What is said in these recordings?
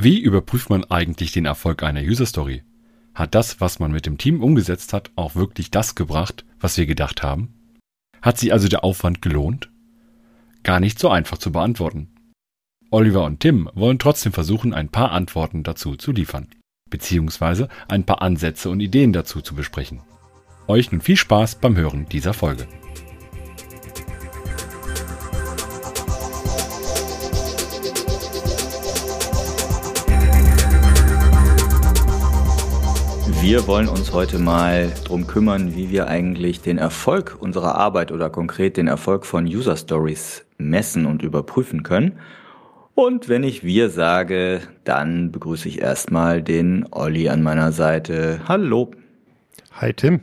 Wie überprüft man eigentlich den Erfolg einer User Story? Hat das, was man mit dem Team umgesetzt hat, auch wirklich das gebracht, was wir gedacht haben? Hat sich also der Aufwand gelohnt? Gar nicht so einfach zu beantworten. Oliver und Tim wollen trotzdem versuchen, ein paar Antworten dazu zu liefern, beziehungsweise ein paar Ansätze und Ideen dazu zu besprechen. Euch nun viel Spaß beim Hören dieser Folge. Wir wollen uns heute mal darum kümmern, wie wir eigentlich den Erfolg unserer Arbeit oder konkret den Erfolg von User Stories messen und überprüfen können. Und wenn ich wir sage, dann begrüße ich erstmal den Olli an meiner Seite. Hallo. Hi Tim.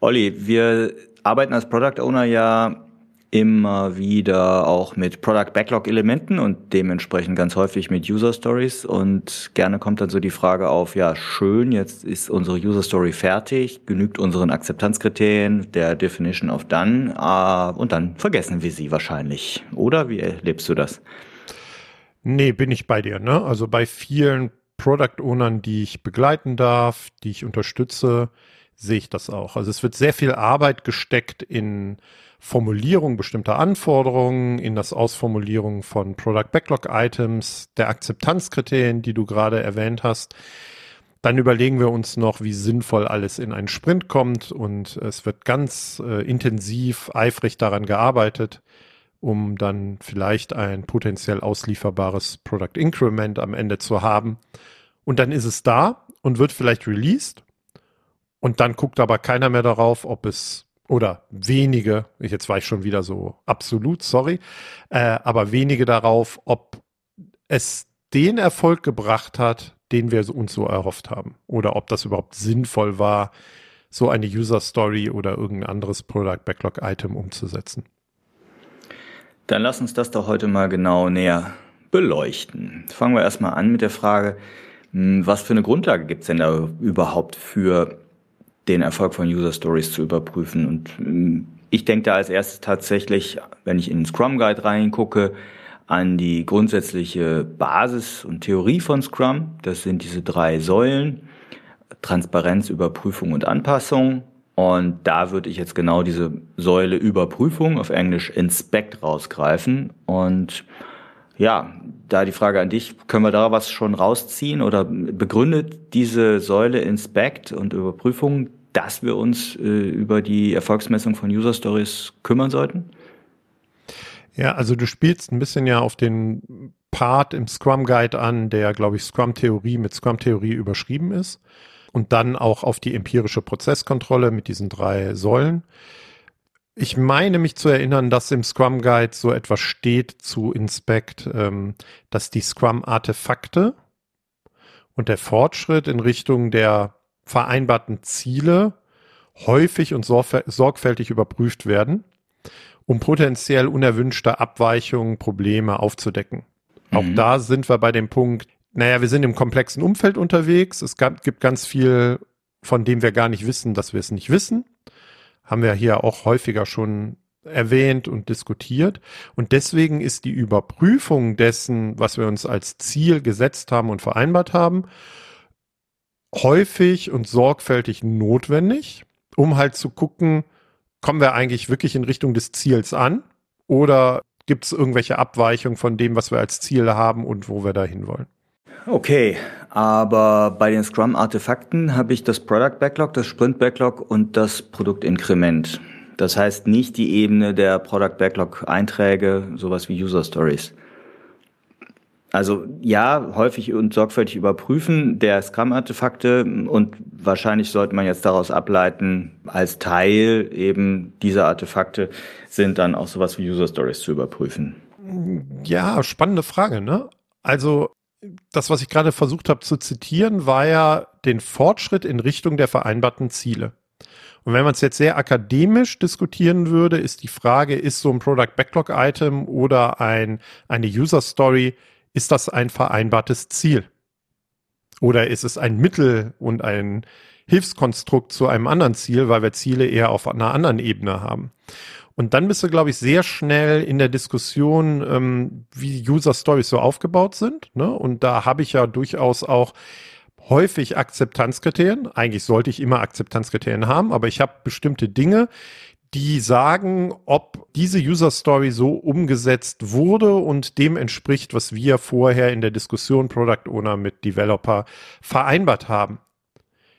Olli, wir arbeiten als Product Owner ja immer wieder auch mit Product Backlog Elementen und dementsprechend ganz häufig mit User Stories und gerne kommt dann so die Frage auf, ja schön, jetzt ist unsere User Story fertig, genügt unseren Akzeptanzkriterien der Definition of Done äh, und dann vergessen wir sie wahrscheinlich, oder? Wie erlebst du das? Nee, bin ich bei dir, ne? Also bei vielen Product Ownern, die ich begleiten darf, die ich unterstütze, sehe ich das auch. Also es wird sehr viel Arbeit gesteckt in Formulierung bestimmter Anforderungen, in das Ausformulieren von Product Backlog Items, der Akzeptanzkriterien, die du gerade erwähnt hast. Dann überlegen wir uns noch, wie sinnvoll alles in einen Sprint kommt und es wird ganz äh, intensiv, eifrig daran gearbeitet, um dann vielleicht ein potenziell auslieferbares Product Increment am Ende zu haben. Und dann ist es da und wird vielleicht released. Und dann guckt aber keiner mehr darauf, ob es oder wenige, jetzt war ich schon wieder so absolut, sorry, äh, aber wenige darauf, ob es den Erfolg gebracht hat, den wir uns so erhofft haben. Oder ob das überhaupt sinnvoll war, so eine User Story oder irgendein anderes Product Backlog Item umzusetzen. Dann lass uns das doch heute mal genau näher beleuchten. Fangen wir erstmal an mit der Frage, hm, was für eine Grundlage gibt es denn da überhaupt für den Erfolg von User Stories zu überprüfen. Und ähm, ich denke da als erstes tatsächlich, wenn ich in den Scrum Guide reingucke, an die grundsätzliche Basis und Theorie von Scrum. Das sind diese drei Säulen. Transparenz, Überprüfung und Anpassung. Und da würde ich jetzt genau diese Säule Überprüfung auf Englisch Inspect rausgreifen. Und ja, da die Frage an dich, können wir da was schon rausziehen oder begründet diese Säule Inspect und Überprüfung dass wir uns äh, über die Erfolgsmessung von User Stories kümmern sollten? Ja, also du spielst ein bisschen ja auf den Part im Scrum Guide an, der, glaube ich, Scrum Theorie mit Scrum Theorie überschrieben ist. Und dann auch auf die empirische Prozesskontrolle mit diesen drei Säulen. Ich meine mich zu erinnern, dass im Scrum Guide so etwas steht zu Inspect, ähm, dass die Scrum-Artefakte und der Fortschritt in Richtung der vereinbarten Ziele häufig und sorgfältig überprüft werden, um potenziell unerwünschte Abweichungen, Probleme aufzudecken. Mhm. Auch da sind wir bei dem Punkt, naja, wir sind im komplexen Umfeld unterwegs. Es gibt ganz viel, von dem wir gar nicht wissen, dass wir es nicht wissen. Haben wir hier auch häufiger schon erwähnt und diskutiert. Und deswegen ist die Überprüfung dessen, was wir uns als Ziel gesetzt haben und vereinbart haben, häufig und sorgfältig notwendig, um halt zu gucken, kommen wir eigentlich wirklich in Richtung des Ziels an oder gibt es irgendwelche Abweichungen von dem, was wir als Ziel haben und wo wir dahin wollen? Okay, aber bei den Scrum-Artefakten habe ich das Product Backlog, das Sprint Backlog und das Produktinkrement. Das heißt nicht die Ebene der Product Backlog Einträge, sowas wie User Stories. Also ja, häufig und sorgfältig überprüfen der Scrum-Artefakte und wahrscheinlich sollte man jetzt daraus ableiten, als Teil eben dieser Artefakte sind dann auch sowas wie User Stories zu überprüfen. Ja, spannende Frage, ne? Also das, was ich gerade versucht habe zu zitieren, war ja den Fortschritt in Richtung der vereinbarten Ziele. Und wenn man es jetzt sehr akademisch diskutieren würde, ist die Frage, ist so ein Product Backlog Item oder ein, eine User Story ist das ein vereinbartes Ziel? Oder ist es ein Mittel und ein Hilfskonstrukt zu einem anderen Ziel, weil wir Ziele eher auf einer anderen Ebene haben? Und dann bist du, glaube ich, sehr schnell in der Diskussion, ähm, wie User Stories so aufgebaut sind. Ne? Und da habe ich ja durchaus auch häufig Akzeptanzkriterien. Eigentlich sollte ich immer Akzeptanzkriterien haben, aber ich habe bestimmte Dinge, die sagen, ob diese User Story so umgesetzt wurde und dem entspricht, was wir vorher in der Diskussion Product Owner mit Developer vereinbart haben.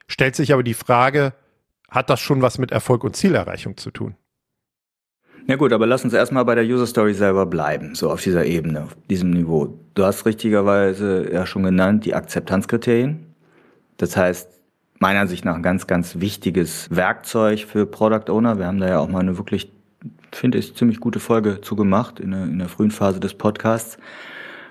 Stellt sich aber die Frage, hat das schon was mit Erfolg und Zielerreichung zu tun? Ja gut, aber lass uns erstmal bei der User Story selber bleiben, so auf dieser Ebene, auf diesem Niveau. Du hast richtigerweise ja schon genannt die Akzeptanzkriterien. Das heißt, meiner Ansicht nach ein ganz, ganz wichtiges Werkzeug für Product Owner. Wir haben da ja auch mal eine wirklich, finde ich, ziemlich gute Folge zu gemacht in der, in der frühen Phase des Podcasts.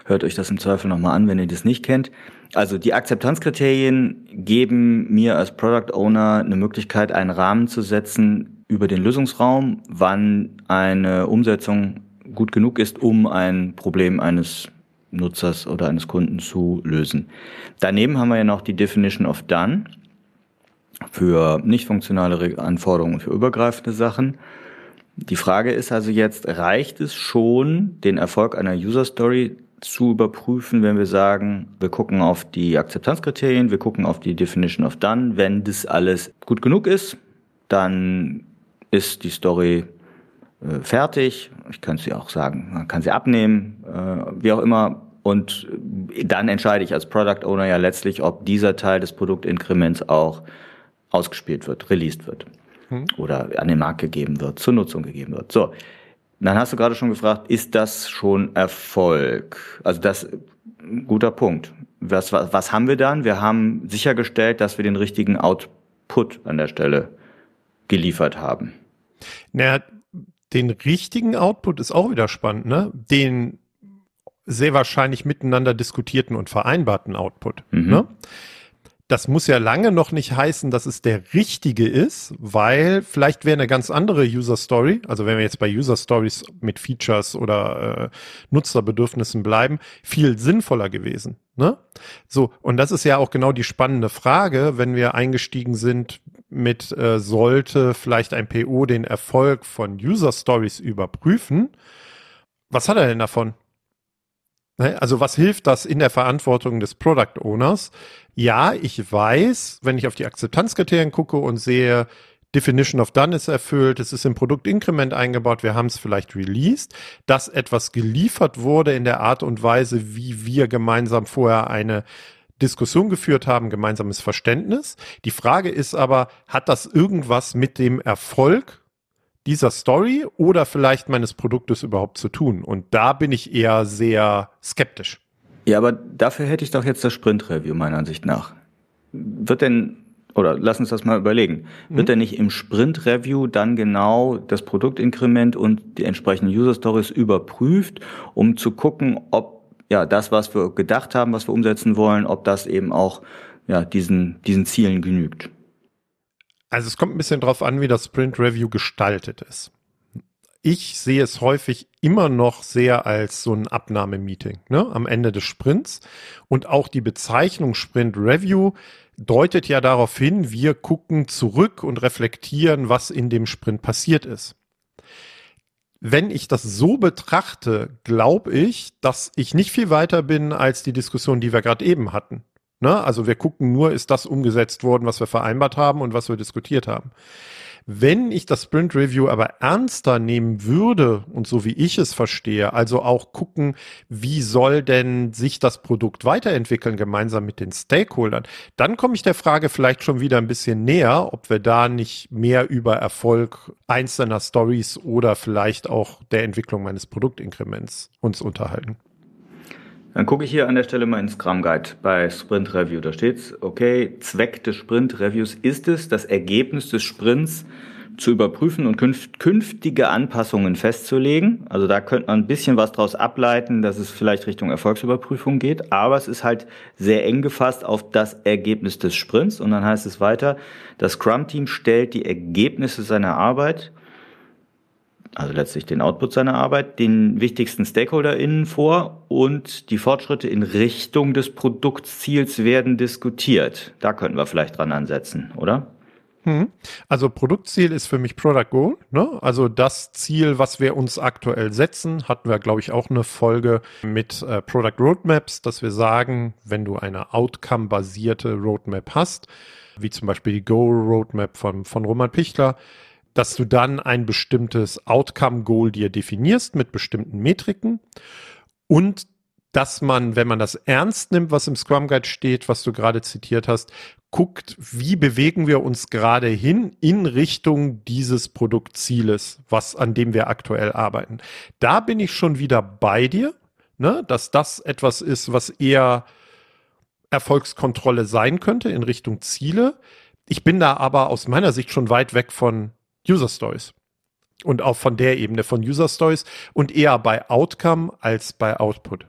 Hört euch das im Zweifel nochmal an, wenn ihr das nicht kennt. Also die Akzeptanzkriterien geben mir als Product Owner eine Möglichkeit, einen Rahmen zu setzen über den Lösungsraum, wann eine Umsetzung gut genug ist, um ein Problem eines Nutzers oder eines Kunden zu lösen. Daneben haben wir ja noch die Definition of Done für nicht funktionale Anforderungen für übergreifende Sachen. Die Frage ist also jetzt, reicht es schon, den Erfolg einer User Story zu überprüfen, wenn wir sagen, wir gucken auf die Akzeptanzkriterien, wir gucken auf die Definition of Done. Wenn das alles gut genug ist, dann ist die Story äh, fertig. Ich könnte sie auch sagen, man kann sie abnehmen, äh, wie auch immer. Und dann entscheide ich als Product Owner ja letztlich, ob dieser Teil des Produktinkrements auch ausgespielt wird, released wird hm. oder an den Markt gegeben wird, zur Nutzung gegeben wird. So, dann hast du gerade schon gefragt, ist das schon Erfolg? Also das, guter Punkt. Was, was, was haben wir dann? Wir haben sichergestellt, dass wir den richtigen Output an der Stelle geliefert haben. Naja, den richtigen Output ist auch wieder spannend, ne? Den sehr wahrscheinlich miteinander diskutierten und vereinbarten Output. Mhm. Ne? Das muss ja lange noch nicht heißen, dass es der richtige ist, weil vielleicht wäre eine ganz andere User Story, also wenn wir jetzt bei User Stories mit Features oder äh, Nutzerbedürfnissen bleiben, viel sinnvoller gewesen. Ne? So, und das ist ja auch genau die spannende Frage, wenn wir eingestiegen sind mit, äh, sollte vielleicht ein PO den Erfolg von User Stories überprüfen. Was hat er denn davon? Ne? Also was hilft das in der Verantwortung des Product Owners? Ja, ich weiß, wenn ich auf die Akzeptanzkriterien gucke und sehe, Definition of Done ist erfüllt, es ist im Produktinkrement eingebaut, wir haben es vielleicht released, dass etwas geliefert wurde in der Art und Weise, wie wir gemeinsam vorher eine Diskussion geführt haben, gemeinsames Verständnis. Die Frage ist aber, hat das irgendwas mit dem Erfolg dieser Story oder vielleicht meines Produktes überhaupt zu tun? Und da bin ich eher sehr skeptisch. Ja, aber dafür hätte ich doch jetzt das Sprint-Review meiner Ansicht nach. Wird denn, oder lass uns das mal überlegen, mhm. wird denn nicht im Sprint-Review dann genau das Produktinkrement und die entsprechenden User-Stories überprüft, um zu gucken, ob ja das, was wir gedacht haben, was wir umsetzen wollen, ob das eben auch ja, diesen, diesen Zielen genügt? Also es kommt ein bisschen drauf an, wie das Sprint Review gestaltet ist. Ich sehe es häufig immer noch sehr als so ein Abnahmemeeting ne, am Ende des Sprints. Und auch die Bezeichnung Sprint Review deutet ja darauf hin, wir gucken zurück und reflektieren, was in dem Sprint passiert ist. Wenn ich das so betrachte, glaube ich, dass ich nicht viel weiter bin als die Diskussion, die wir gerade eben hatten. Ne? Also wir gucken nur, ist das umgesetzt worden, was wir vereinbart haben und was wir diskutiert haben. Wenn ich das Sprint Review aber ernster nehmen würde und so wie ich es verstehe, also auch gucken, wie soll denn sich das Produkt weiterentwickeln gemeinsam mit den Stakeholdern, dann komme ich der Frage vielleicht schon wieder ein bisschen näher, ob wir da nicht mehr über Erfolg einzelner Stories oder vielleicht auch der Entwicklung meines Produktinkrements uns unterhalten. Dann gucke ich hier an der Stelle mal ins Scrum Guide bei Sprint Review. Da steht's, okay, Zweck des Sprint Reviews ist es, das Ergebnis des Sprints zu überprüfen und künftige Anpassungen festzulegen. Also da könnte man ein bisschen was daraus ableiten, dass es vielleicht Richtung Erfolgsüberprüfung geht, aber es ist halt sehr eng gefasst auf das Ergebnis des Sprints und dann heißt es weiter, das Scrum-Team stellt die Ergebnisse seiner Arbeit also letztlich den Output seiner Arbeit, den wichtigsten StakeholderInnen vor und die Fortschritte in Richtung des Produktziels werden diskutiert. Da könnten wir vielleicht dran ansetzen, oder? Hm. Also Produktziel ist für mich Product Goal. Ne? Also das Ziel, was wir uns aktuell setzen, hatten wir, glaube ich, auch eine Folge mit äh, Product Roadmaps, dass wir sagen, wenn du eine Outcome-basierte Roadmap hast, wie zum Beispiel die Go-Roadmap von, von Roman Pichler, dass du dann ein bestimmtes Outcome-Goal dir definierst mit bestimmten Metriken und dass man, wenn man das ernst nimmt, was im Scrum Guide steht, was du gerade zitiert hast, guckt, wie bewegen wir uns gerade hin in Richtung dieses Produktzieles, was an dem wir aktuell arbeiten. Da bin ich schon wieder bei dir, ne, dass das etwas ist, was eher Erfolgskontrolle sein könnte in Richtung Ziele. Ich bin da aber aus meiner Sicht schon weit weg von User Stories und auch von der Ebene von User Stories und eher bei Outcome als bei Output.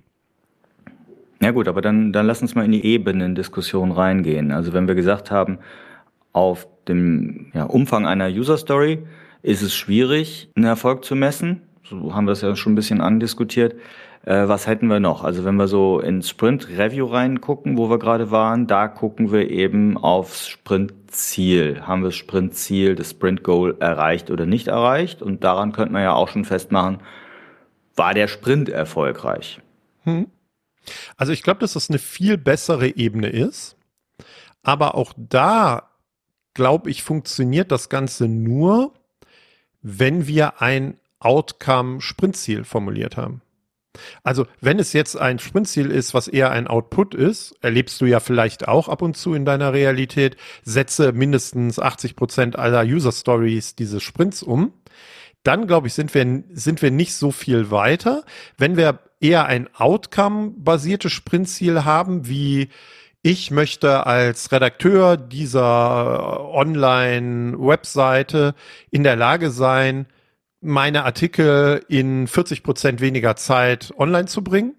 Ja gut, aber dann, dann lass uns mal in die Ebenen-Diskussion reingehen. Also wenn wir gesagt haben, auf dem ja, Umfang einer User Story ist es schwierig, einen Erfolg zu messen. So haben wir es ja schon ein bisschen andiskutiert. Äh, was hätten wir noch? Also wenn wir so in Sprint Review reingucken, wo wir gerade waren, da gucken wir eben aufs Sprint-Ziel. Haben wir das Sprint-Ziel, das Sprint-Goal erreicht oder nicht erreicht? Und daran könnte man ja auch schon festmachen, war der Sprint erfolgreich? Hm. Also ich glaube, dass das eine viel bessere Ebene ist. Aber auch da, glaube ich, funktioniert das Ganze nur, wenn wir ein Outcome-Sprintziel formuliert haben. Also wenn es jetzt ein Sprintziel ist, was eher ein Output ist, erlebst du ja vielleicht auch ab und zu in deiner Realität, setze mindestens 80 Prozent aller User Stories dieses Sprints um. Dann glaube ich, sind wir, sind wir nicht so viel weiter. Wenn wir eher ein Outcome-basiertes Sprintziel haben, wie ich möchte als Redakteur dieser Online-Webseite in der Lage sein, meine Artikel in 40 Prozent weniger Zeit online zu bringen,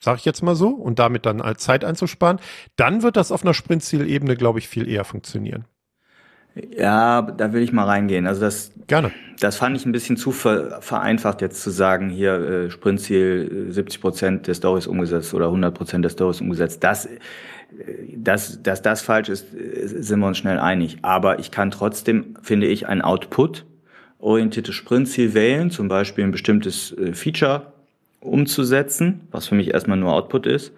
sage ich jetzt mal so, und damit dann als Zeit einzusparen, dann wird das auf einer Sprintzielebene, glaube ich, viel eher funktionieren. Ja, da will ich mal reingehen. Also das, Gerne. das fand ich ein bisschen zu ver, vereinfacht jetzt zu sagen, hier äh, Sprintziel 70 Prozent der Stories umgesetzt oder 100 Prozent der Stories umgesetzt. Das, äh, dass, dass das falsch ist, äh, sind wir uns schnell einig. Aber ich kann trotzdem, finde ich, ein Output orientiertes Sprintziel wählen, zum Beispiel ein bestimmtes äh, Feature umzusetzen, was für mich erstmal nur Output ist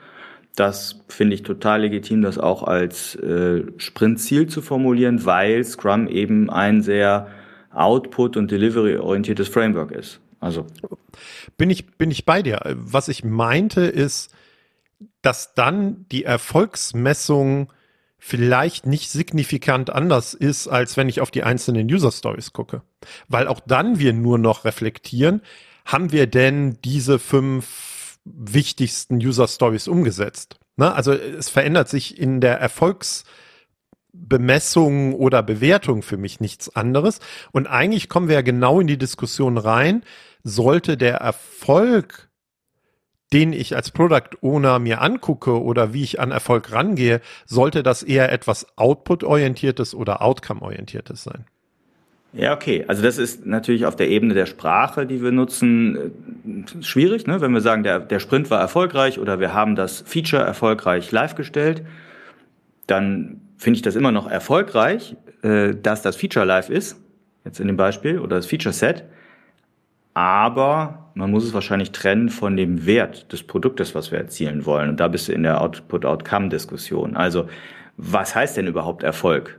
das finde ich total legitim, das auch als äh, Sprintziel zu formulieren, weil Scrum eben ein sehr Output- und Delivery-orientiertes Framework ist. Also bin ich bin ich bei dir. Was ich meinte ist, dass dann die Erfolgsmessung vielleicht nicht signifikant anders ist, als wenn ich auf die einzelnen User Stories gucke, weil auch dann wir nur noch reflektieren, haben wir denn diese fünf wichtigsten User Stories umgesetzt. Ne? Also es verändert sich in der Erfolgsbemessung oder Bewertung für mich nichts anderes. Und eigentlich kommen wir ja genau in die Diskussion rein, sollte der Erfolg, den ich als Product Owner mir angucke oder wie ich an Erfolg rangehe, sollte das eher etwas Output-orientiertes oder Outcome-orientiertes sein. Ja, okay. Also das ist natürlich auf der Ebene der Sprache, die wir nutzen, äh, schwierig. Ne? Wenn wir sagen, der, der Sprint war erfolgreich oder wir haben das Feature erfolgreich live gestellt, dann finde ich das immer noch erfolgreich, äh, dass das Feature live ist, jetzt in dem Beispiel, oder das Feature Set. Aber man muss es wahrscheinlich trennen von dem Wert des Produktes, was wir erzielen wollen. Und da bist du in der Output-Outcome-Diskussion. Also was heißt denn überhaupt Erfolg?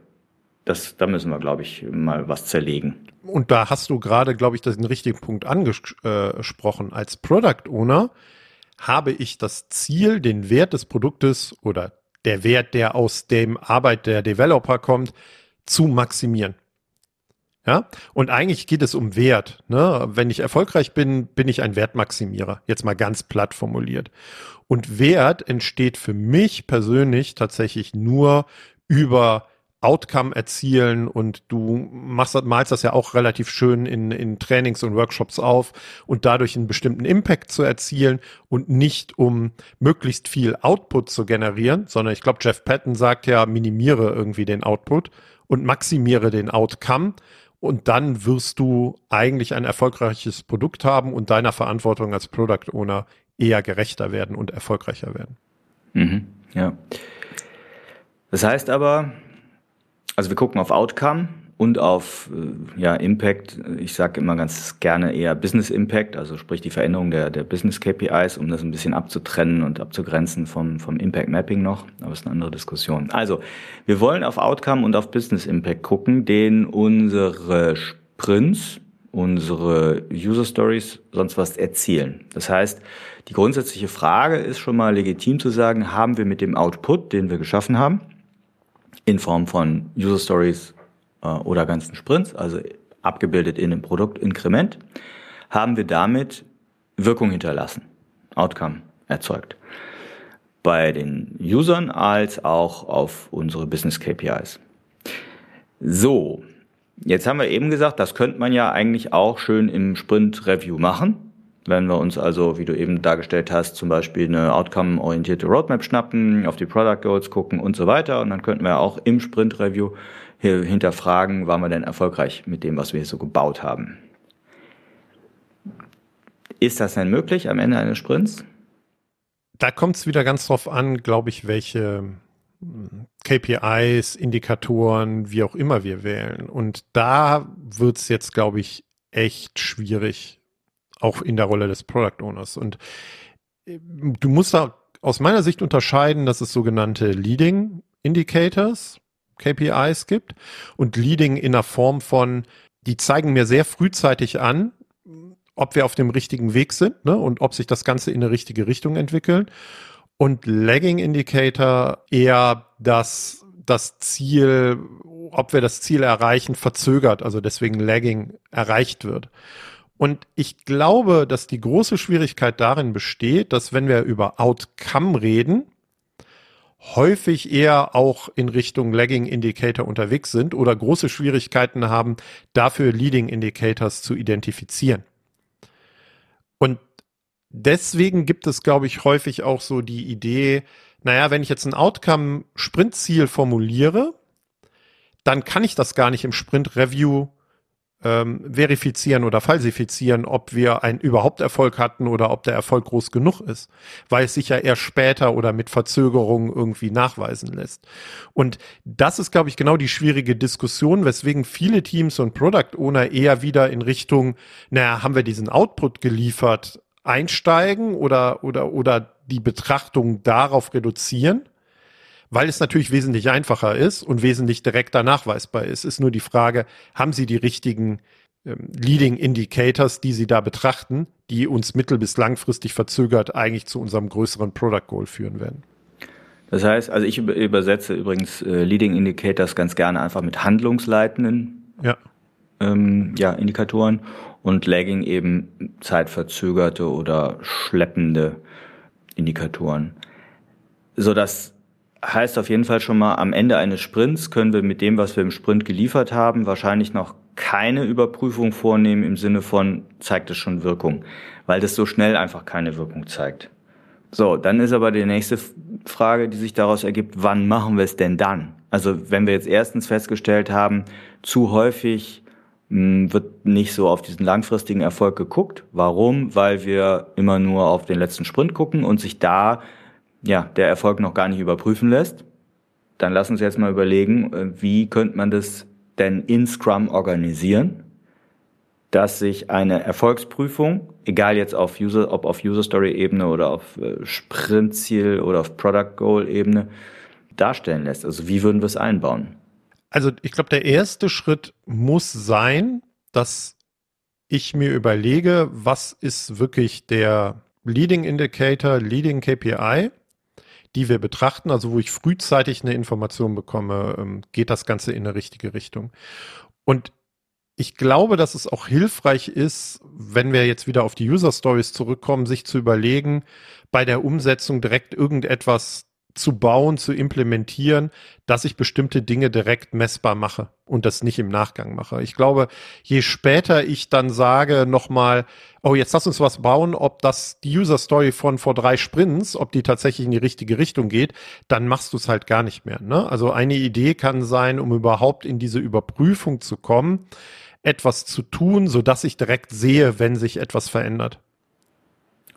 Das, da müssen wir, glaube ich, mal was zerlegen. Und da hast du gerade, glaube ich, den richtigen Punkt angesprochen. Als Product Owner habe ich das Ziel, den Wert des Produktes oder der Wert, der aus dem Arbeit der Developer kommt, zu maximieren. Ja, und eigentlich geht es um Wert. Ne? Wenn ich erfolgreich bin, bin ich ein Wertmaximierer. Jetzt mal ganz platt formuliert. Und Wert entsteht für mich persönlich tatsächlich nur über Outcome erzielen und du machst, malst das ja auch relativ schön in, in Trainings und Workshops auf und dadurch einen bestimmten Impact zu erzielen und nicht um möglichst viel Output zu generieren, sondern ich glaube, Jeff Patton sagt ja, minimiere irgendwie den Output und maximiere den Outcome und dann wirst du eigentlich ein erfolgreiches Produkt haben und deiner Verantwortung als Product Owner eher gerechter werden und erfolgreicher werden. Mhm, ja. Das heißt aber, Also wir gucken auf Outcome und auf äh, ja, Impact. Ich sage immer ganz gerne eher Business Impact, also sprich die Veränderung der, der Business KPIs, um das ein bisschen abzutrennen und abzugrenzen vom, vom Impact Mapping noch. Aber das ist eine andere Diskussion. Also, wir wollen auf Outcome und auf Business Impact gucken, den unsere Sprints, unsere User Stories sonst was erzielen. Das heißt, die grundsätzliche Frage ist schon mal legitim zu sagen, haben wir mit dem Output, den wir geschaffen haben, in Form von User Stories äh, oder ganzen Sprints, also abgebildet in einem Produktinkrement, haben wir damit Wirkung hinterlassen, Outcome erzeugt. Bei den Usern als auch auf unsere Business KPIs. So, jetzt haben wir eben gesagt, das könnte man ja eigentlich auch schön im Sprint Review machen. Wenn wir uns also, wie du eben dargestellt hast, zum Beispiel eine outcome-orientierte Roadmap schnappen, auf die Product Goals gucken und so weiter. Und dann könnten wir auch im Sprint Review hinterfragen, waren wir denn erfolgreich mit dem, was wir hier so gebaut haben. Ist das denn möglich am Ende eines Sprints? Da kommt es wieder ganz drauf an, glaube ich, welche KPIs, Indikatoren, wie auch immer wir wählen. Und da wird es jetzt, glaube ich, echt schwierig, auch in der Rolle des Product Owners. Und äh, du musst da aus meiner Sicht unterscheiden, dass es sogenannte Leading Indicators KPIs gibt und Leading in der Form von, die zeigen mir sehr frühzeitig an, ob wir auf dem richtigen Weg sind ne, und ob sich das Ganze in eine richtige Richtung entwickelt. Und Lagging Indicator eher dass das Ziel, ob wir das Ziel erreichen, verzögert, also deswegen Lagging erreicht wird. Und ich glaube, dass die große Schwierigkeit darin besteht, dass wenn wir über Outcome reden, häufig eher auch in Richtung Lagging Indicator unterwegs sind oder große Schwierigkeiten haben, dafür Leading Indicators zu identifizieren. Und deswegen gibt es, glaube ich, häufig auch so die Idee, naja, wenn ich jetzt ein Outcome-Sprint-Ziel formuliere, dann kann ich das gar nicht im Sprint-Review ähm, verifizieren oder falsifizieren, ob wir einen überhaupt Erfolg hatten oder ob der Erfolg groß genug ist, weil es sich ja erst später oder mit Verzögerungen irgendwie nachweisen lässt. Und das ist, glaube ich, genau die schwierige Diskussion, weswegen viele Teams und Product Owner eher wieder in Richtung, naja, haben wir diesen Output geliefert, einsteigen oder, oder, oder die Betrachtung darauf reduzieren weil es natürlich wesentlich einfacher ist und wesentlich direkter nachweisbar ist. Ist nur die Frage, haben Sie die richtigen ähm, Leading Indicators, die Sie da betrachten, die uns mittel- bis langfristig verzögert eigentlich zu unserem größeren Product Goal führen werden? Das heißt, also ich übersetze übrigens äh, Leading Indicators ganz gerne einfach mit handlungsleitenden ja. Ähm, ja, Indikatoren und Lagging eben zeitverzögerte oder schleppende Indikatoren. Sodass heißt auf jeden Fall schon mal, am Ende eines Sprints können wir mit dem, was wir im Sprint geliefert haben, wahrscheinlich noch keine Überprüfung vornehmen im Sinne von, zeigt es schon Wirkung, weil das so schnell einfach keine Wirkung zeigt. So, dann ist aber die nächste Frage, die sich daraus ergibt, wann machen wir es denn dann? Also wenn wir jetzt erstens festgestellt haben, zu häufig hm, wird nicht so auf diesen langfristigen Erfolg geguckt. Warum? Weil wir immer nur auf den letzten Sprint gucken und sich da ja, der Erfolg noch gar nicht überprüfen lässt, dann lass uns jetzt mal überlegen, äh, wie könnte man das denn in Scrum organisieren, dass sich eine Erfolgsprüfung, egal jetzt auf User, ob auf User Story Ebene oder auf äh, Sprintziel oder auf Product Goal Ebene darstellen lässt. Also wie würden wir es einbauen? Also ich glaube, der erste Schritt muss sein, dass ich mir überlege, was ist wirklich der Leading Indicator, Leading KPI die wir betrachten, also wo ich frühzeitig eine Information bekomme, ähm, geht das Ganze in eine richtige Richtung. Und ich glaube, dass es auch hilfreich ist, wenn wir jetzt wieder auf die User Stories zurückkommen, sich zu überlegen, bei der Umsetzung direkt irgendetwas zu bauen, zu implementieren, dass ich bestimmte Dinge direkt messbar mache und das nicht im Nachgang mache. Ich glaube, je später ich dann sage nochmal, oh, jetzt lass uns was bauen, ob das die User Story von vor drei Sprints, ob die tatsächlich in die richtige Richtung geht, dann machst du es halt gar nicht mehr. Ne? Also eine Idee kann sein, um überhaupt in diese Überprüfung zu kommen, etwas zu tun, so dass ich direkt sehe, wenn sich etwas verändert.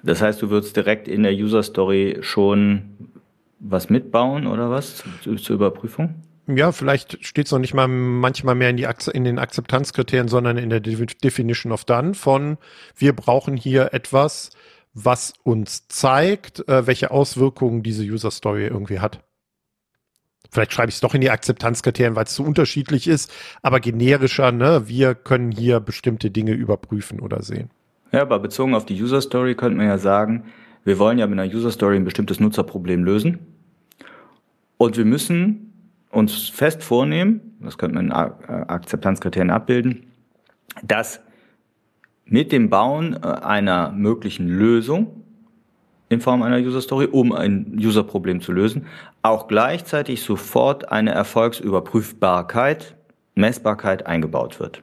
Das heißt, du würdest direkt in der User Story schon was mitbauen oder was zur Überprüfung? Ja, vielleicht steht es noch nicht mal manchmal mehr in, die, in den Akzeptanzkriterien, sondern in der Definition of Done von, wir brauchen hier etwas, was uns zeigt, äh, welche Auswirkungen diese User Story irgendwie hat. Vielleicht schreibe ich es doch in die Akzeptanzkriterien, weil es so unterschiedlich ist, aber generischer, ne, wir können hier bestimmte Dinge überprüfen oder sehen. Ja, aber bezogen auf die User Story könnte man ja sagen, wir wollen ja mit einer User Story ein bestimmtes Nutzerproblem lösen. Und wir müssen uns fest vornehmen, das könnte man in Akzeptanzkriterien abbilden, dass mit dem Bauen äh, einer möglichen Lösung in Form einer User Story, um ein User-Problem zu lösen, auch gleichzeitig sofort eine Erfolgsüberprüfbarkeit, Messbarkeit eingebaut wird.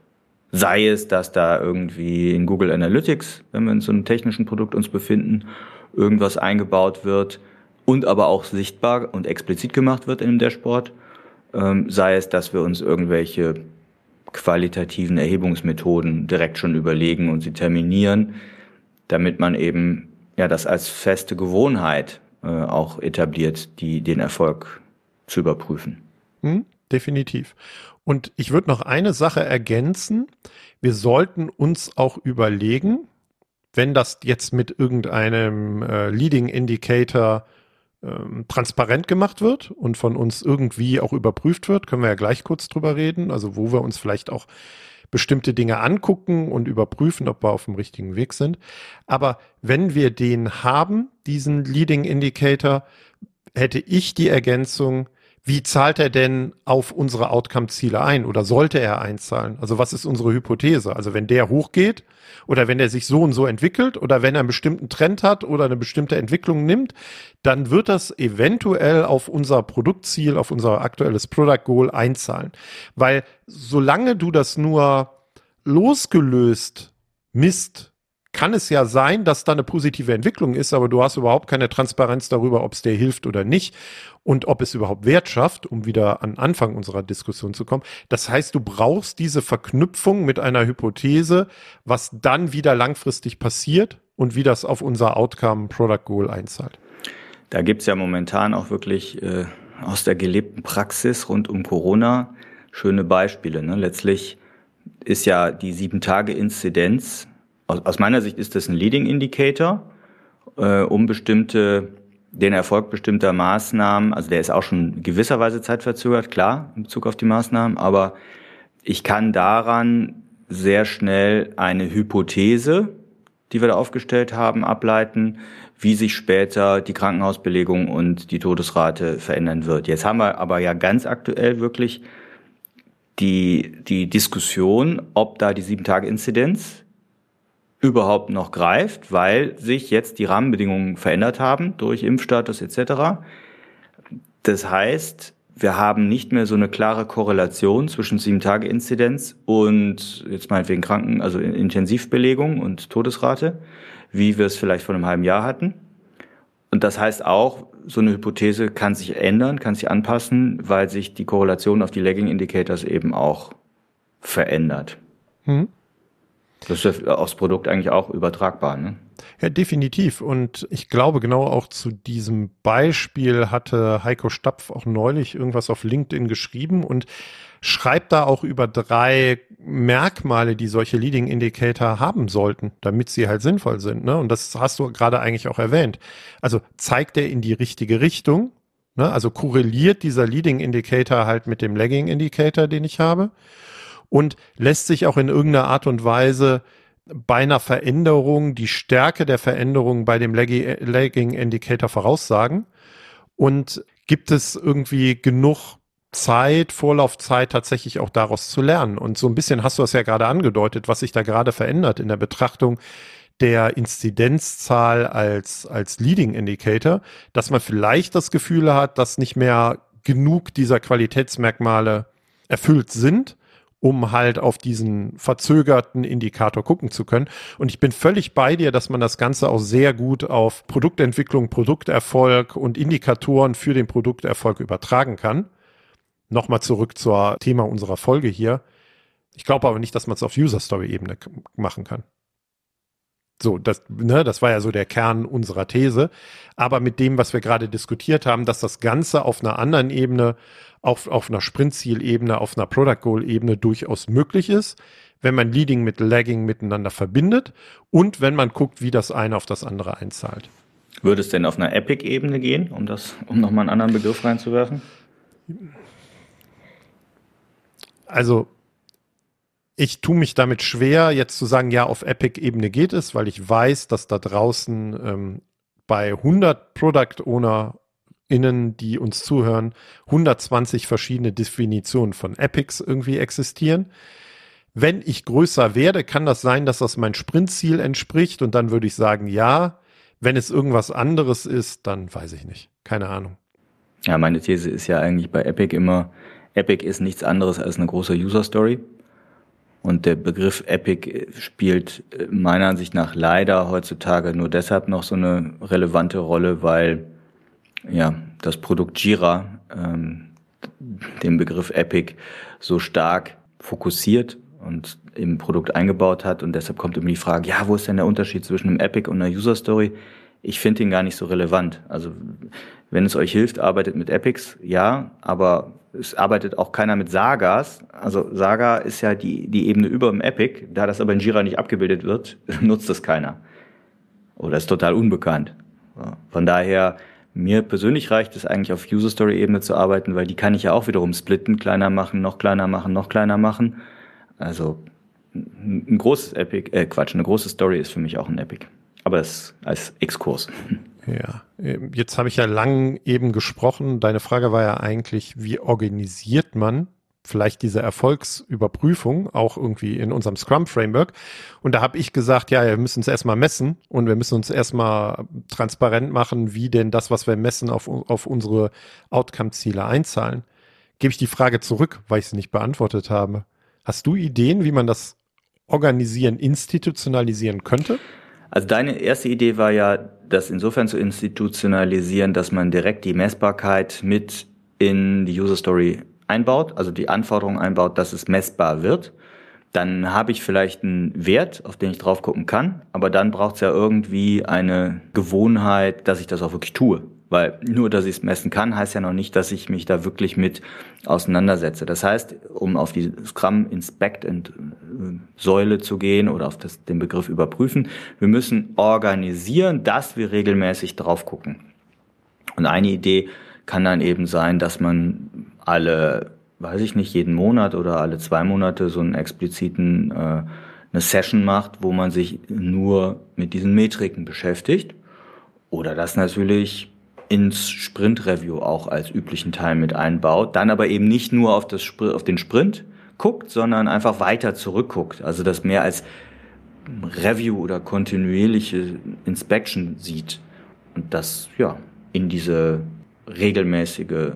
Sei es, dass da irgendwie in Google Analytics, wenn wir in so einem technischen Produkt uns befinden, irgendwas eingebaut wird und aber auch sichtbar und explizit gemacht wird in dem Dashboard. Ähm, sei es, dass wir uns irgendwelche qualitativen Erhebungsmethoden direkt schon überlegen und sie terminieren, damit man eben ja das als feste Gewohnheit äh, auch etabliert, die den Erfolg zu überprüfen. Hm, definitiv. Und ich würde noch eine Sache ergänzen. Wir sollten uns auch überlegen, wenn das jetzt mit irgendeinem äh, Leading Indicator ähm, transparent gemacht wird und von uns irgendwie auch überprüft wird, können wir ja gleich kurz drüber reden, also wo wir uns vielleicht auch bestimmte Dinge angucken und überprüfen, ob wir auf dem richtigen Weg sind. Aber wenn wir den haben, diesen Leading Indicator, hätte ich die Ergänzung, wie zahlt er denn auf unsere Outcome-Ziele ein oder sollte er einzahlen? Also was ist unsere Hypothese? Also wenn der hochgeht oder wenn er sich so und so entwickelt oder wenn er einen bestimmten Trend hat oder eine bestimmte Entwicklung nimmt, dann wird das eventuell auf unser Produktziel, auf unser aktuelles Product Goal einzahlen. Weil solange du das nur losgelöst misst, kann es ja sein, dass da eine positive Entwicklung ist, aber du hast überhaupt keine Transparenz darüber, ob es dir hilft oder nicht und ob es überhaupt Wert schafft, um wieder an Anfang unserer Diskussion zu kommen. Das heißt, du brauchst diese Verknüpfung mit einer Hypothese, was dann wieder langfristig passiert und wie das auf unser Outcome Product Goal einzahlt. Da gibt's ja momentan auch wirklich äh, aus der gelebten Praxis rund um Corona schöne Beispiele. Ne? Letztlich ist ja die Sieben-Tage-Inzidenz aus, meiner Sicht ist das ein Leading Indicator, äh, um bestimmte, den Erfolg bestimmter Maßnahmen, also der ist auch schon gewisserweise zeitverzögert, klar, in Bezug auf die Maßnahmen, aber ich kann daran sehr schnell eine Hypothese, die wir da aufgestellt haben, ableiten, wie sich später die Krankenhausbelegung und die Todesrate verändern wird. Jetzt haben wir aber ja ganz aktuell wirklich die, die Diskussion, ob da die Sieben-Tage-Inzidenz überhaupt noch greift, weil sich jetzt die Rahmenbedingungen verändert haben durch Impfstatus etc. Das heißt, wir haben nicht mehr so eine klare Korrelation zwischen Sieben-Tage-Inzidenz und jetzt meinetwegen Kranken, also Intensivbelegung und Todesrate, wie wir es vielleicht vor einem halben Jahr hatten. Und das heißt auch, so eine Hypothese kann sich ändern, kann sich anpassen, weil sich die Korrelation auf die Lagging Indicators eben auch verändert. Hm. Das ist aufs Produkt eigentlich auch übertragbar, ne? Ja, definitiv. Und ich glaube, genau auch zu diesem Beispiel hatte Heiko Stapf auch neulich irgendwas auf LinkedIn geschrieben und schreibt da auch über drei Merkmale, die solche Leading Indicator haben sollten, damit sie halt sinnvoll sind. Ne? Und das hast du gerade eigentlich auch erwähnt. Also zeigt er in die richtige Richtung? Ne? Also korreliert dieser Leading Indicator halt mit dem Lagging Indicator, den ich habe? Und lässt sich auch in irgendeiner Art und Weise bei einer Veränderung die Stärke der Veränderung bei dem Lagging Indicator voraussagen und gibt es irgendwie genug Zeit, Vorlaufzeit tatsächlich auch daraus zu lernen. Und so ein bisschen hast du das ja gerade angedeutet, was sich da gerade verändert in der Betrachtung der Inzidenzzahl als, als Leading Indicator, dass man vielleicht das Gefühl hat, dass nicht mehr genug dieser Qualitätsmerkmale erfüllt sind um halt auf diesen verzögerten Indikator gucken zu können. Und ich bin völlig bei dir, dass man das Ganze auch sehr gut auf Produktentwicklung, Produkterfolg und Indikatoren für den Produkterfolg übertragen kann. Nochmal zurück zur Thema unserer Folge hier. Ich glaube aber nicht, dass man es auf User Story Ebene machen kann. So, das, ne, das war ja so der Kern unserer These. Aber mit dem, was wir gerade diskutiert haben, dass das Ganze auf einer anderen Ebene auf, auf einer Sprintzielebene, auf einer Product Goal-Ebene durchaus möglich ist, wenn man Leading mit Lagging miteinander verbindet und wenn man guckt, wie das eine auf das andere einzahlt. Würde es denn auf einer Epic-Ebene gehen, um das, um nochmal einen anderen Begriff reinzuwerfen? Also, ich tue mich damit schwer, jetzt zu sagen, ja, auf Epic-Ebene geht es, weil ich weiß, dass da draußen ähm, bei 100 Product Owner innen, die uns zuhören, 120 verschiedene Definitionen von Epics irgendwie existieren. Wenn ich größer werde, kann das sein, dass das mein Sprintziel entspricht und dann würde ich sagen, ja. Wenn es irgendwas anderes ist, dann weiß ich nicht. Keine Ahnung. Ja, meine These ist ja eigentlich bei Epic immer, Epic ist nichts anderes als eine große User Story. Und der Begriff Epic spielt äh, meiner Ansicht nach leider heutzutage nur deshalb noch so eine relevante Rolle, weil ja das Produkt Jira ähm, den Begriff Epic so stark fokussiert und im Produkt eingebaut hat. Und deshalb kommt immer die Frage, ja, wo ist denn der Unterschied zwischen einem Epic und einer User Story? Ich finde ihn gar nicht so relevant. Also wenn es euch hilft, arbeitet mit Epics, ja, aber es arbeitet auch keiner mit Sagas. Also Saga ist ja die, die Ebene über dem Epic. Da das aber in Jira nicht abgebildet wird, nutzt das keiner. Oder ist total unbekannt. Von daher, mir persönlich reicht es eigentlich auf User Story Ebene zu arbeiten, weil die kann ich ja auch wiederum splitten, kleiner machen, noch kleiner machen, noch kleiner machen. Also ein großes Epic, äh Quatsch, eine große Story ist für mich auch ein Epic. Aber das als Exkurs. Ja, ähm, jetzt habe ich ja lang eben gesprochen. Deine Frage war ja eigentlich, wie organisiert man vielleicht diese Erfolgsüberprüfung auch irgendwie in unserem Scrum-Framework. Und da habe ich gesagt, ja, wir müssen es erstmal messen und wir müssen uns erstmal transparent machen, wie denn das, was wir messen, auf, auf unsere Outcome-Ziele einzahlen. Gebe ich die Frage zurück, weil ich sie nicht beantwortet habe. Hast du Ideen, wie man das organisieren, institutionalisieren könnte? Also deine erste Idee war ja, das insofern zu institutionalisieren, dass man direkt die Messbarkeit mit in die User Story einbaut, also die Anforderung einbaut, dass es messbar wird. Dann habe ich vielleicht einen Wert, auf den ich drauf gucken kann, aber dann braucht es ja irgendwie eine Gewohnheit, dass ich das auch wirklich tue. Weil nur, dass ich es messen kann, heißt ja noch nicht, dass ich mich da wirklich mit auseinandersetze. Das heißt, um auf die Scrum Inspect and äh, Säule zu gehen oder auf das, den Begriff überprüfen, wir müssen organisieren, dass wir regelmäßig drauf gucken. Und eine Idee kann dann eben sein, dass man alle, weiß ich nicht, jeden Monat oder alle zwei Monate so einen expliziten, äh, eine Session macht, wo man sich nur mit diesen Metriken beschäftigt. Oder das natürlich ins Sprint-Review auch als üblichen Teil mit einbaut, dann aber eben nicht nur auf, das, auf den Sprint guckt, sondern einfach weiter zurückguckt. Also das mehr als Review oder kontinuierliche Inspection sieht und das ja in diese regelmäßige, äh,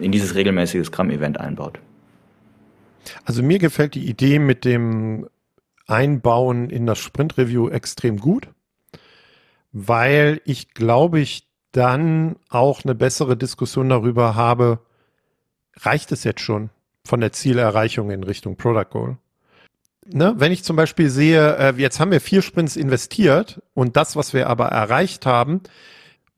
in dieses regelmäßige Scrum-Event einbaut. Also mir gefällt die Idee mit dem Einbauen in das Sprint-Review extrem gut, weil ich glaube ich dann auch eine bessere Diskussion darüber habe, reicht es jetzt schon von der Zielerreichung in Richtung Product Goal? Ne, wenn ich zum Beispiel sehe, äh, jetzt haben wir vier Sprints investiert und das, was wir aber erreicht haben,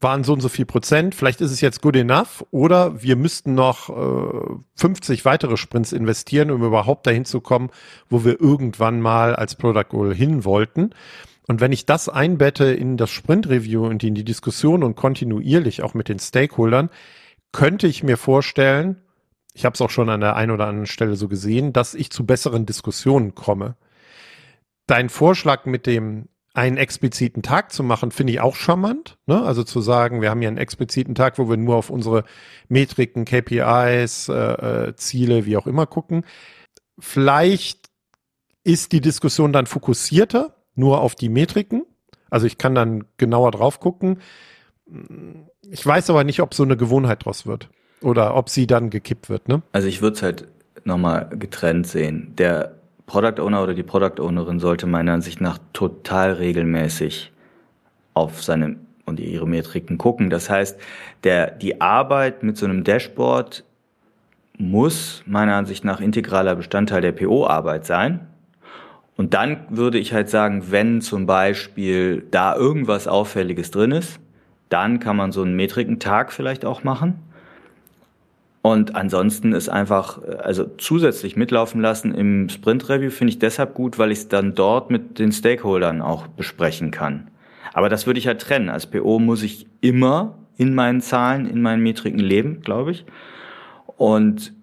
waren so und so viel Prozent. Vielleicht ist es jetzt good enough oder wir müssten noch äh, 50 weitere Sprints investieren, um überhaupt dahin zu kommen, wo wir irgendwann mal als Product Goal hin wollten. Und wenn ich das einbette in das Sprint-Review und in die Diskussion und kontinuierlich auch mit den Stakeholdern, könnte ich mir vorstellen, ich habe es auch schon an der einen oder anderen Stelle so gesehen, dass ich zu besseren Diskussionen komme. Dein Vorschlag mit dem einen expliziten Tag zu machen, finde ich auch charmant. Ne? Also zu sagen, wir haben hier einen expliziten Tag, wo wir nur auf unsere Metriken, KPIs, äh, äh, Ziele, wie auch immer gucken. Vielleicht ist die Diskussion dann fokussierter nur auf die Metriken. Also ich kann dann genauer drauf gucken. Ich weiß aber nicht, ob so eine Gewohnheit draus wird oder ob sie dann gekippt wird. Ne? Also ich würde es halt nochmal getrennt sehen. Der Product Owner oder die Product Ownerin sollte meiner Ansicht nach total regelmäßig auf seine und ihre Metriken gucken. Das heißt, der, die Arbeit mit so einem Dashboard muss meiner Ansicht nach integraler Bestandteil der PO-Arbeit sein. Und dann würde ich halt sagen, wenn zum Beispiel da irgendwas Auffälliges drin ist, dann kann man so einen Metrikentag vielleicht auch machen. Und ansonsten ist einfach, also zusätzlich mitlaufen lassen im Sprint-Review finde ich deshalb gut, weil ich es dann dort mit den Stakeholdern auch besprechen kann. Aber das würde ich halt trennen. Als PO muss ich immer in meinen Zahlen, in meinen Metriken leben, glaube ich. Und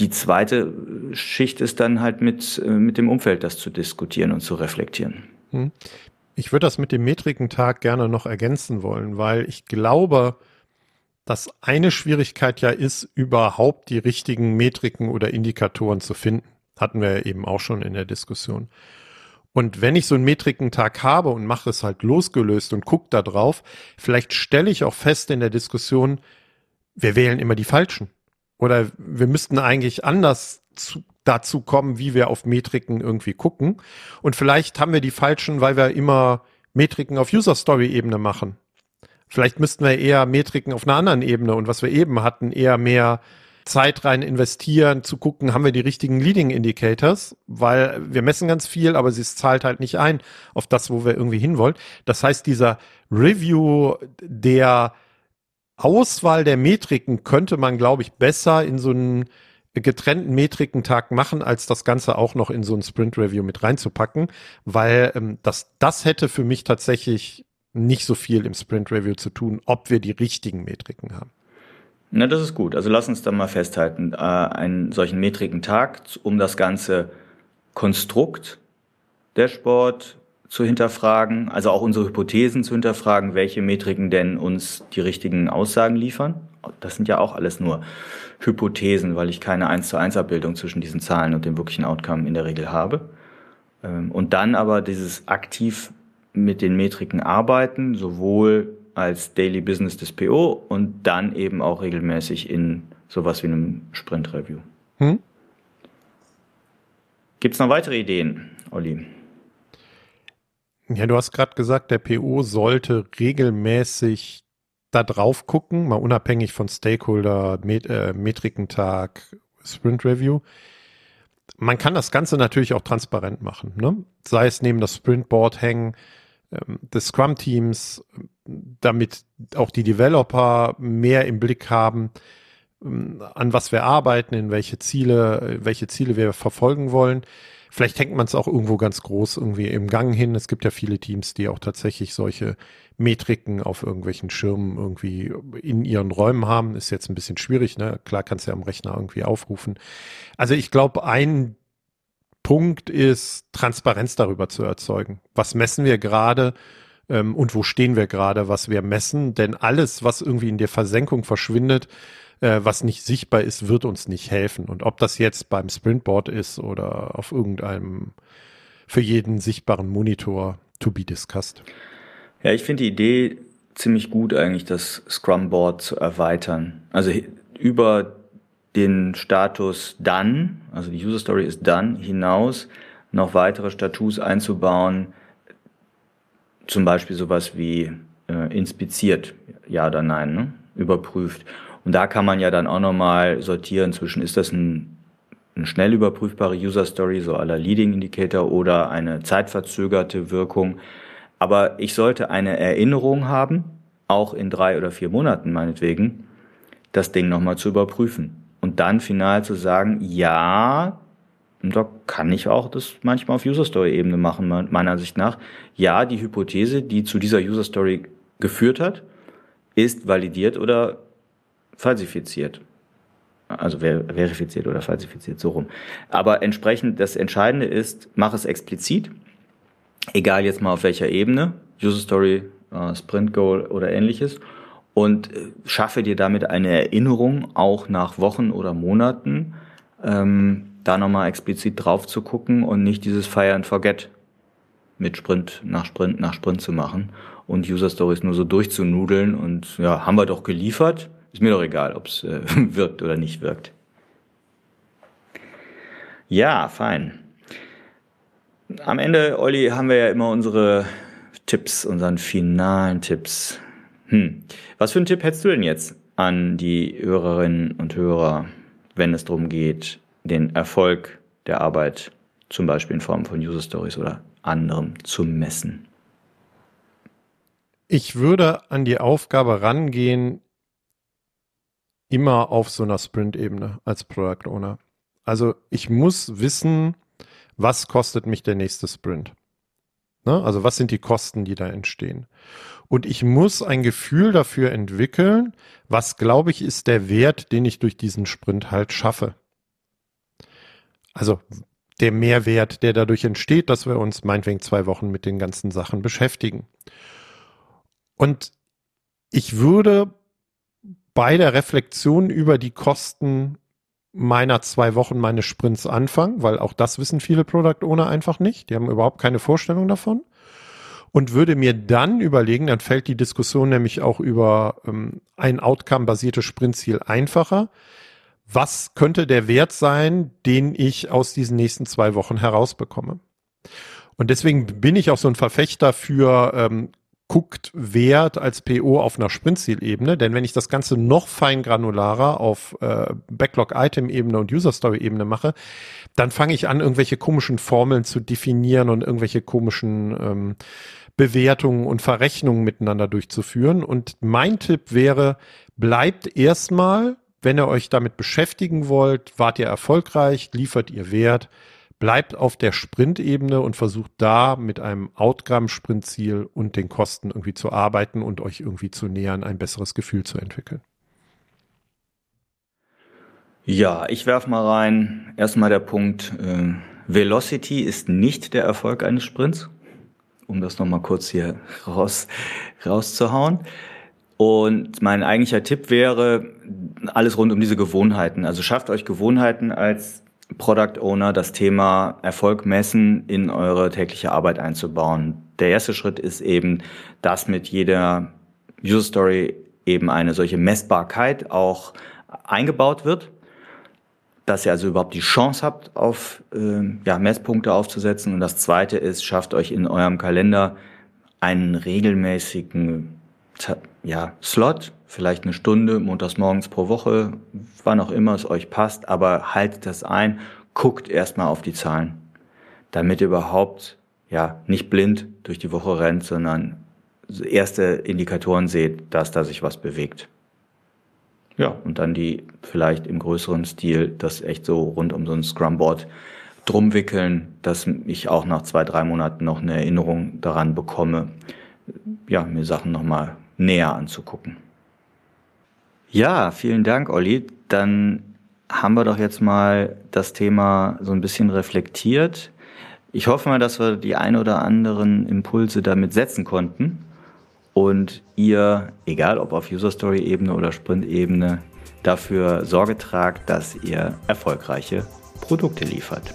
die zweite Schicht ist dann halt mit, äh, mit dem Umfeld das zu diskutieren und zu reflektieren. Hm. Ich würde das mit dem Metrikentag gerne noch ergänzen wollen, weil ich glaube, dass eine Schwierigkeit ja ist, überhaupt die richtigen Metriken oder Indikatoren zu finden. Hatten wir ja eben auch schon in der Diskussion. Und wenn ich so einen Metrikentag habe und mache es halt losgelöst und gucke da drauf, vielleicht stelle ich auch fest in der Diskussion, wir wählen immer die Falschen. Oder wir müssten eigentlich anders zu, dazu kommen, wie wir auf Metriken irgendwie gucken. Und vielleicht haben wir die falschen, weil wir immer Metriken auf User Story Ebene machen. Vielleicht müssten wir eher Metriken auf einer anderen Ebene und was wir eben hatten, eher mehr Zeit rein investieren, zu gucken, haben wir die richtigen Leading Indicators, weil wir messen ganz viel, aber sie zahlt halt nicht ein auf das, wo wir irgendwie hinwollen. Das heißt, dieser Review der Auswahl der Metriken könnte man, glaube ich, besser in so einen getrennten Metrikentag machen, als das Ganze auch noch in so ein Sprint-Review mit reinzupacken, weil ähm, das, das hätte für mich tatsächlich nicht so viel im Sprint-Review zu tun, ob wir die richtigen Metriken haben. Na, das ist gut. Also lass uns da mal festhalten. Äh, einen solchen Metrikentag, um das ganze Konstrukt Dashboard zu hinterfragen, also auch unsere Hypothesen zu hinterfragen, welche Metriken denn uns die richtigen Aussagen liefern. Das sind ja auch alles nur Hypothesen, weil ich keine 1 zu 1 Abbildung zwischen diesen Zahlen und dem wirklichen Outcome in der Regel habe. Ähm, und dann aber dieses aktiv mit den Metriken arbeiten, sowohl als Daily Business des PO und dann eben auch regelmäßig in sowas wie einem Sprint-Review. Hm? Gibt es noch weitere Ideen, Olli? Ja, du hast gerade gesagt, der PO sollte regelmäßig da drauf gucken, mal unabhängig von Stakeholder, Met äh, Metrikentag, Sprint Review. Man kann das Ganze natürlich auch transparent machen, ne? sei es neben das Sprintboard hängen ähm, des Scrum-Teams, damit auch die Developer mehr im Blick haben, ähm, an was wir arbeiten, in welche Ziele, welche Ziele wir verfolgen wollen. Vielleicht hängt man es auch irgendwo ganz groß irgendwie im Gang hin. Es gibt ja viele Teams, die auch tatsächlich solche Metriken auf irgendwelchen Schirmen irgendwie in ihren Räumen haben. Ist jetzt ein bisschen schwierig, ne? Klar kannst du ja am Rechner irgendwie aufrufen. Also ich glaube, ein Punkt ist, Transparenz darüber zu erzeugen. Was messen wir gerade ähm, und wo stehen wir gerade, was wir messen? Denn alles, was irgendwie in der Versenkung verschwindet, äh, was nicht sichtbar ist, wird uns nicht helfen. Und ob das jetzt beim Sprintboard ist oder auf irgendeinem für jeden sichtbaren Monitor to be discussed. Ja, ich finde die Idee ziemlich gut eigentlich, das Scrum-Board zu erweitern. Also über den Status dann, also die User Story ist dann hinaus, noch weitere Status einzubauen, zum Beispiel sowas wie äh, inspiziert, ja oder nein, ne? überprüft. Und da kann man ja dann auch nochmal sortieren zwischen, ist das ein, eine schnell überprüfbare User Story, so aller Leading Indicator oder eine zeitverzögerte Wirkung. Aber ich sollte eine Erinnerung haben, auch in drei oder vier Monaten meinetwegen, das Ding nochmal zu überprüfen. Und dann final zu sagen, ja, und da kann ich auch das manchmal auf User Story Ebene machen, meiner Ansicht nach. Ja, die Hypothese, die zu dieser User Story geführt hat, ist validiert oder falsifiziert. Also ver verifiziert oder falsifiziert, so rum. Aber entsprechend, das Entscheidende ist, mach es explizit, egal jetzt mal auf welcher Ebene, User Story, äh, Sprint Goal oder ähnliches, und äh, schaffe dir damit eine Erinnerung, auch nach Wochen oder Monaten, ähm, da nochmal explizit drauf zu gucken und nicht dieses Fire and Forget mit Sprint nach Sprint nach Sprint zu machen und User Stories nur so durchzunudeln und ja, haben wir doch geliefert, ist mir doch egal, ob es äh, wirkt oder nicht wirkt. Ja, fein. Am Ende, Olli, haben wir ja immer unsere Tipps, unseren finalen Tipps. Hm. Was für einen Tipp hättest du denn jetzt an die Hörerinnen und Hörer, wenn es darum geht, den Erfolg der Arbeit zum Beispiel in Form von User Stories oder anderem zu messen? Ich würde an die Aufgabe rangehen, immer auf so einer Sprint-Ebene als Product Owner. Also ich muss wissen, was kostet mich der nächste Sprint. Ne? Also was sind die Kosten, die da entstehen? Und ich muss ein Gefühl dafür entwickeln, was glaube ich ist der Wert, den ich durch diesen Sprint halt schaffe. Also der Mehrwert, der dadurch entsteht, dass wir uns meinetwegen zwei Wochen mit den ganzen Sachen beschäftigen. Und ich würde bei der Reflexion über die Kosten meiner zwei Wochen meines Sprints anfangen, weil auch das wissen viele Product Owner einfach nicht. Die haben überhaupt keine Vorstellung davon. Und würde mir dann überlegen, dann fällt die Diskussion nämlich auch über ähm, ein Outcome-basiertes Sprintziel einfacher. Was könnte der Wert sein, den ich aus diesen nächsten zwei Wochen herausbekomme? Und deswegen bin ich auch so ein Verfechter für ähm, guckt Wert als PO auf einer Sprintzielebene, denn wenn ich das Ganze noch feingranularer auf äh, Backlog-Item-Ebene und User-Story-Ebene mache, dann fange ich an, irgendwelche komischen Formeln zu definieren und irgendwelche komischen ähm, Bewertungen und Verrechnungen miteinander durchzuführen. Und mein Tipp wäre, bleibt erstmal, wenn ihr euch damit beschäftigen wollt, wart ihr erfolgreich, liefert ihr Wert, bleibt auf der Sprintebene und versucht da mit einem Outcome-Sprintziel und den Kosten irgendwie zu arbeiten und euch irgendwie zu nähern, ein besseres Gefühl zu entwickeln. Ja, ich werf mal rein. Erstmal der Punkt, äh, Velocity ist nicht der Erfolg eines Sprints, um das nochmal kurz hier raus, rauszuhauen. Und mein eigentlicher Tipp wäre, alles rund um diese Gewohnheiten. Also schafft euch Gewohnheiten als Product Owner das Thema Erfolg messen in eure tägliche Arbeit einzubauen. Der erste Schritt ist eben, dass mit jeder User Story eben eine solche Messbarkeit auch eingebaut wird, dass ihr also überhaupt die Chance habt, auf äh, ja, Messpunkte aufzusetzen. Und das zweite ist, schafft euch in eurem Kalender einen regelmäßigen ja, Slot, vielleicht eine Stunde, montags morgens pro Woche, wann auch immer es euch passt, aber haltet das ein, guckt erstmal auf die Zahlen, damit ihr überhaupt ja nicht blind durch die Woche rennt, sondern erste Indikatoren seht, dass da sich was bewegt. Ja, und dann die vielleicht im größeren Stil das echt so rund um so ein Scrumboard drum wickeln, dass ich auch nach zwei, drei Monaten noch eine Erinnerung daran bekomme, ja, mir Sachen nochmal näher anzugucken. Ja, vielen Dank, Olli. Dann haben wir doch jetzt mal das Thema so ein bisschen reflektiert. Ich hoffe mal, dass wir die ein oder anderen Impulse damit setzen konnten und ihr, egal ob auf User Story Ebene oder Sprint Ebene, dafür Sorge tragt, dass ihr erfolgreiche Produkte liefert.